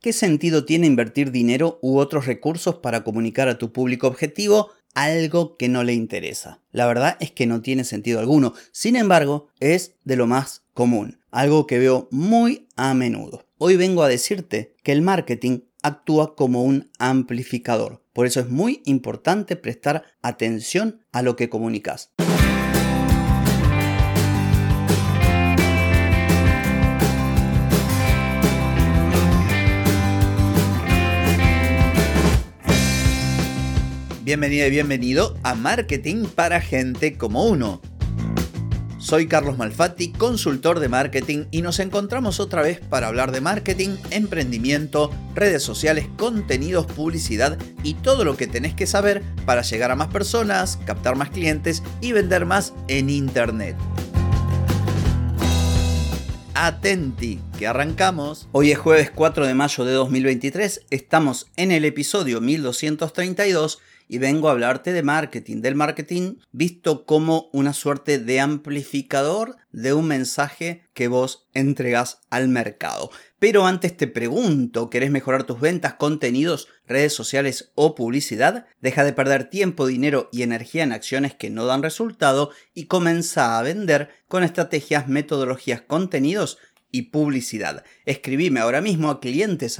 ¿Qué sentido tiene invertir dinero u otros recursos para comunicar a tu público objetivo algo que no le interesa? La verdad es que no tiene sentido alguno. Sin embargo, es de lo más común, algo que veo muy a menudo. Hoy vengo a decirte que el marketing actúa como un amplificador. Por eso es muy importante prestar atención a lo que comunicas. Bienvenida y bienvenido a Marketing para Gente como Uno. Soy Carlos Malfatti, consultor de marketing y nos encontramos otra vez para hablar de marketing, emprendimiento, redes sociales, contenidos, publicidad y todo lo que tenés que saber para llegar a más personas, captar más clientes y vender más en Internet. Atenti, que arrancamos. Hoy es jueves 4 de mayo de 2023, estamos en el episodio 1232 y vengo a hablarte de marketing, del marketing visto como una suerte de amplificador de un mensaje que vos entregas al mercado. Pero antes te pregunto, ¿querés mejorar tus ventas, contenidos, redes sociales o publicidad? Deja de perder tiempo, dinero y energía en acciones que no dan resultado y comienza a vender con estrategias, metodologías, contenidos y publicidad. Escribime ahora mismo a clientes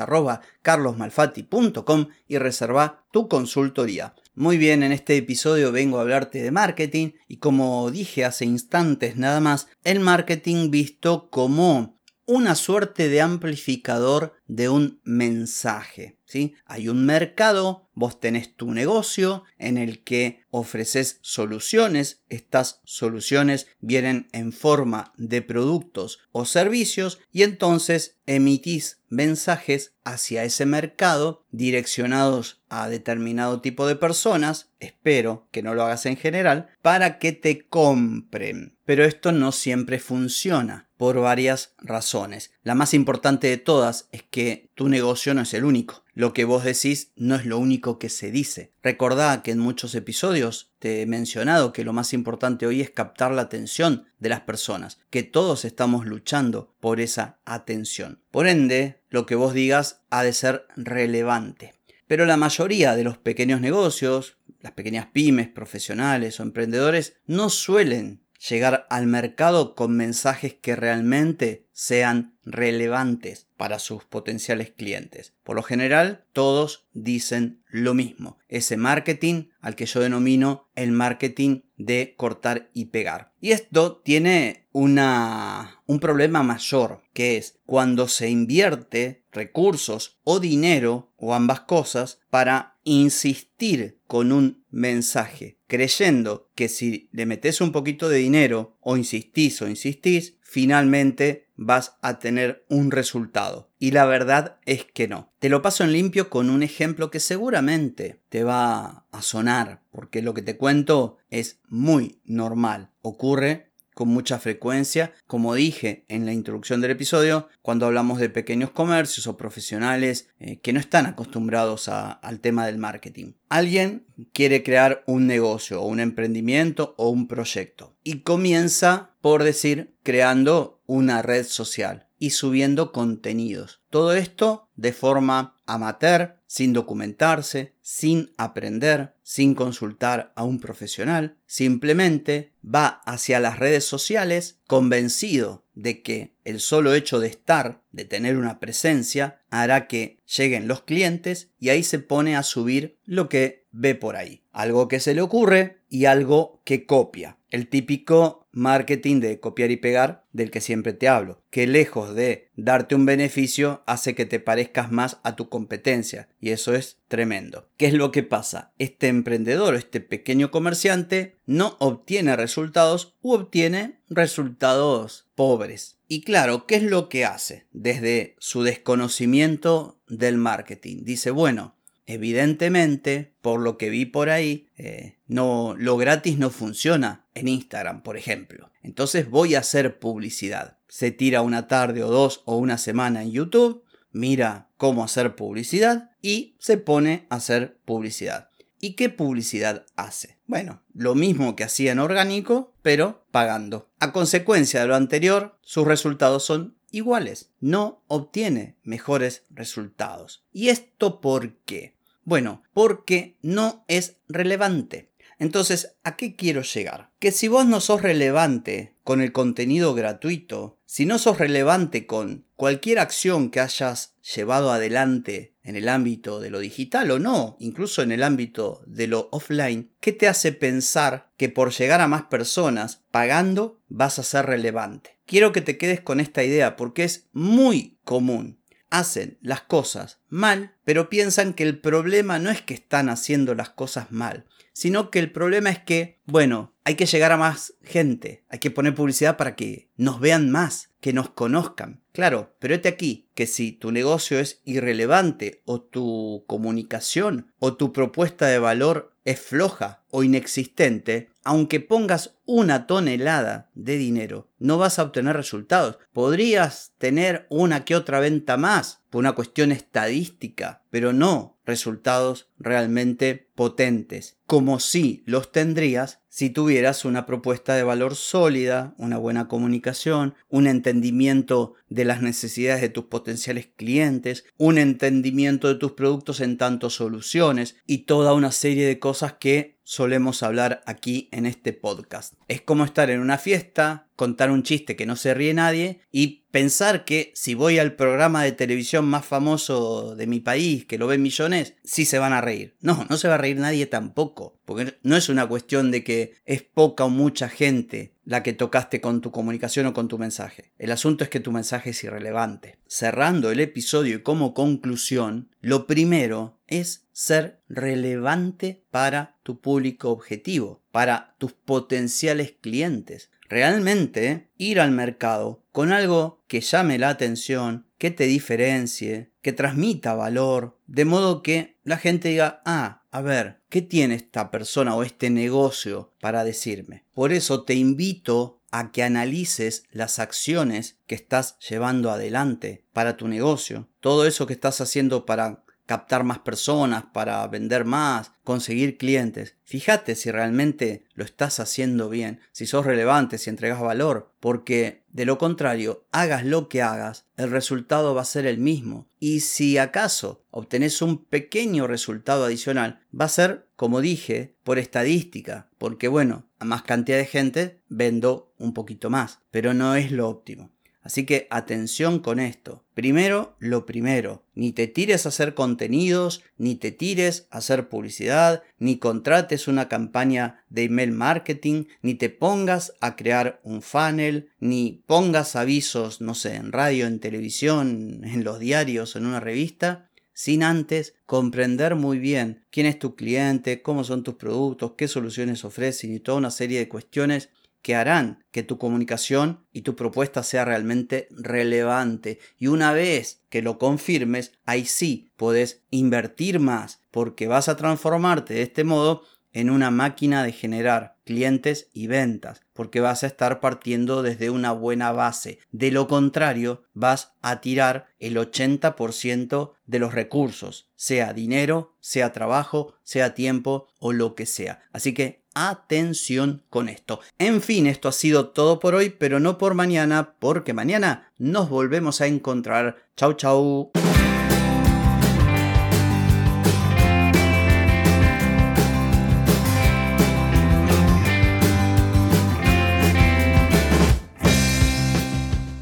carlosmalfatti.com y reserva tu consultoría. Muy bien, en este episodio vengo a hablarte de marketing y como dije hace instantes nada más, el marketing visto como una suerte de amplificador de un mensaje. ¿sí? Hay un mercado, vos tenés tu negocio en el que ofreces soluciones, estas soluciones vienen en forma de productos o servicios y entonces emitís mensajes hacia ese mercado direccionados a determinado tipo de personas, espero que no lo hagas en general, para que te compren. Pero esto no siempre funciona por varias razones. La más importante de todas es que tu negocio no es el único. Lo que vos decís no es lo único que se dice. Recordá que en muchos episodios te he mencionado que lo más importante hoy es captar la atención de las personas, que todos estamos luchando por esa atención. Por ende, lo que vos digas ha de ser relevante. Pero la mayoría de los pequeños negocios, las pequeñas pymes, profesionales o emprendedores, no suelen llegar al mercado con mensajes que realmente sean relevantes para sus potenciales clientes. Por lo general, todos dicen lo mismo. Ese marketing al que yo denomino el marketing de cortar y pegar. Y esto tiene una, un problema mayor, que es cuando se invierte recursos o dinero o ambas cosas para insistir con un mensaje, creyendo que si le metes un poquito de dinero o insistís o insistís, finalmente vas a tener un resultado. Y la verdad es que no. Te lo paso en limpio con un ejemplo que seguramente te va a sonar, porque lo que te cuento es muy normal. Ocurre con mucha frecuencia, como dije en la introducción del episodio, cuando hablamos de pequeños comercios o profesionales eh, que no están acostumbrados al tema del marketing. Alguien quiere crear un negocio o un emprendimiento o un proyecto y comienza, por decir, creando una red social y subiendo contenidos. Todo esto de forma amateur, sin documentarse, sin aprender, sin consultar a un profesional, simplemente va hacia las redes sociales convencido de que el solo hecho de estar, de tener una presencia, hará que lleguen los clientes y ahí se pone a subir lo que ve por ahí. Algo que se le ocurre y algo que copia. El típico marketing de copiar y pegar del que siempre te hablo, que lejos de darte un beneficio hace que te parezcas más a tu competencia y eso es tremendo. ¿Qué es lo que pasa? Este emprendedor, este pequeño comerciante no obtiene resultados u obtiene resultados pobres. Y claro, ¿qué es lo que hace? Desde su desconocimiento del marketing. Dice, bueno, Evidentemente, por lo que vi por ahí, eh, no, lo gratis no funciona en Instagram, por ejemplo. Entonces voy a hacer publicidad. Se tira una tarde o dos o una semana en YouTube, mira cómo hacer publicidad y se pone a hacer publicidad. ¿Y qué publicidad hace? Bueno, lo mismo que hacía en orgánico, pero pagando. A consecuencia de lo anterior, sus resultados son iguales, no obtiene mejores resultados. ¿Y esto por qué? Bueno, porque no es relevante. Entonces, ¿a qué quiero llegar? Que si vos no sos relevante con el contenido gratuito, si no sos relevante con cualquier acción que hayas llevado adelante en el ámbito de lo digital o no, incluso en el ámbito de lo offline, ¿qué te hace pensar que por llegar a más personas pagando vas a ser relevante? Quiero que te quedes con esta idea porque es muy común. Hacen las cosas mal, pero piensan que el problema no es que están haciendo las cosas mal, sino que el problema es que, bueno, hay que llegar a más gente, hay que poner publicidad para que nos vean más, que nos conozcan. Claro, pero este aquí que si tu negocio es irrelevante o tu comunicación o tu propuesta de valor es floja o inexistente, aunque pongas una tonelada de dinero, no vas a obtener resultados. Podrías tener una que otra venta más por una cuestión estadística, pero no resultados realmente potentes, como si los tendrías si tuvieras una propuesta de valor sólida, una buena comunicación, un entendimiento de las necesidades de tus potenciales clientes, un entendimiento de tus productos en tanto soluciones y toda una serie de cosas que solemos hablar aquí en este podcast. Es como estar en una fiesta, contar un chiste que no se ríe nadie y pensar que si voy al programa de televisión más famoso de mi país, que lo ven millones, sí se van a reír. No, no se va a reír nadie tampoco, porque no es una cuestión de que es poca o mucha gente la que tocaste con tu comunicación o con tu mensaje. El asunto es que tu mensaje es irrelevante. Cerrando el episodio y como conclusión, lo primero es ser relevante para tu público objetivo, para tus potenciales clientes. Realmente ir al mercado con algo que llame la atención, que te diferencie, que transmita valor, de modo que la gente diga, ah, a ver, ¿qué tiene esta persona o este negocio para decirme? Por eso te invito a que analices las acciones que estás llevando adelante para tu negocio, todo eso que estás haciendo para captar más personas, para vender más, conseguir clientes. Fíjate si realmente lo estás haciendo bien, si sos relevante, si entregas valor, porque de lo contrario, hagas lo que hagas, el resultado va a ser el mismo. Y si acaso obtenés un pequeño resultado adicional, va a ser, como dije, por estadística, porque bueno, a más cantidad de gente vendo un poquito más, pero no es lo óptimo. Así que atención con esto. Primero, lo primero. Ni te tires a hacer contenidos, ni te tires a hacer publicidad, ni contrates una campaña de email marketing, ni te pongas a crear un funnel, ni pongas avisos, no sé, en radio, en televisión, en los diarios, en una revista, sin antes comprender muy bien quién es tu cliente, cómo son tus productos, qué soluciones ofrecen y toda una serie de cuestiones que harán que tu comunicación y tu propuesta sea realmente relevante. Y una vez que lo confirmes, ahí sí puedes invertir más porque vas a transformarte de este modo en una máquina de generar clientes y ventas, porque vas a estar partiendo desde una buena base. De lo contrario, vas a tirar el 80% de los recursos, sea dinero, sea trabajo, sea tiempo o lo que sea. Así que atención con esto. En fin, esto ha sido todo por hoy, pero no por mañana, porque mañana nos volvemos a encontrar. Chau, chau.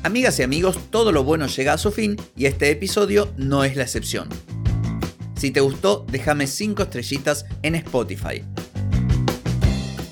Amigas y amigos, todo lo bueno llega a su fin y este episodio no es la excepción. Si te gustó, déjame 5 estrellitas en Spotify.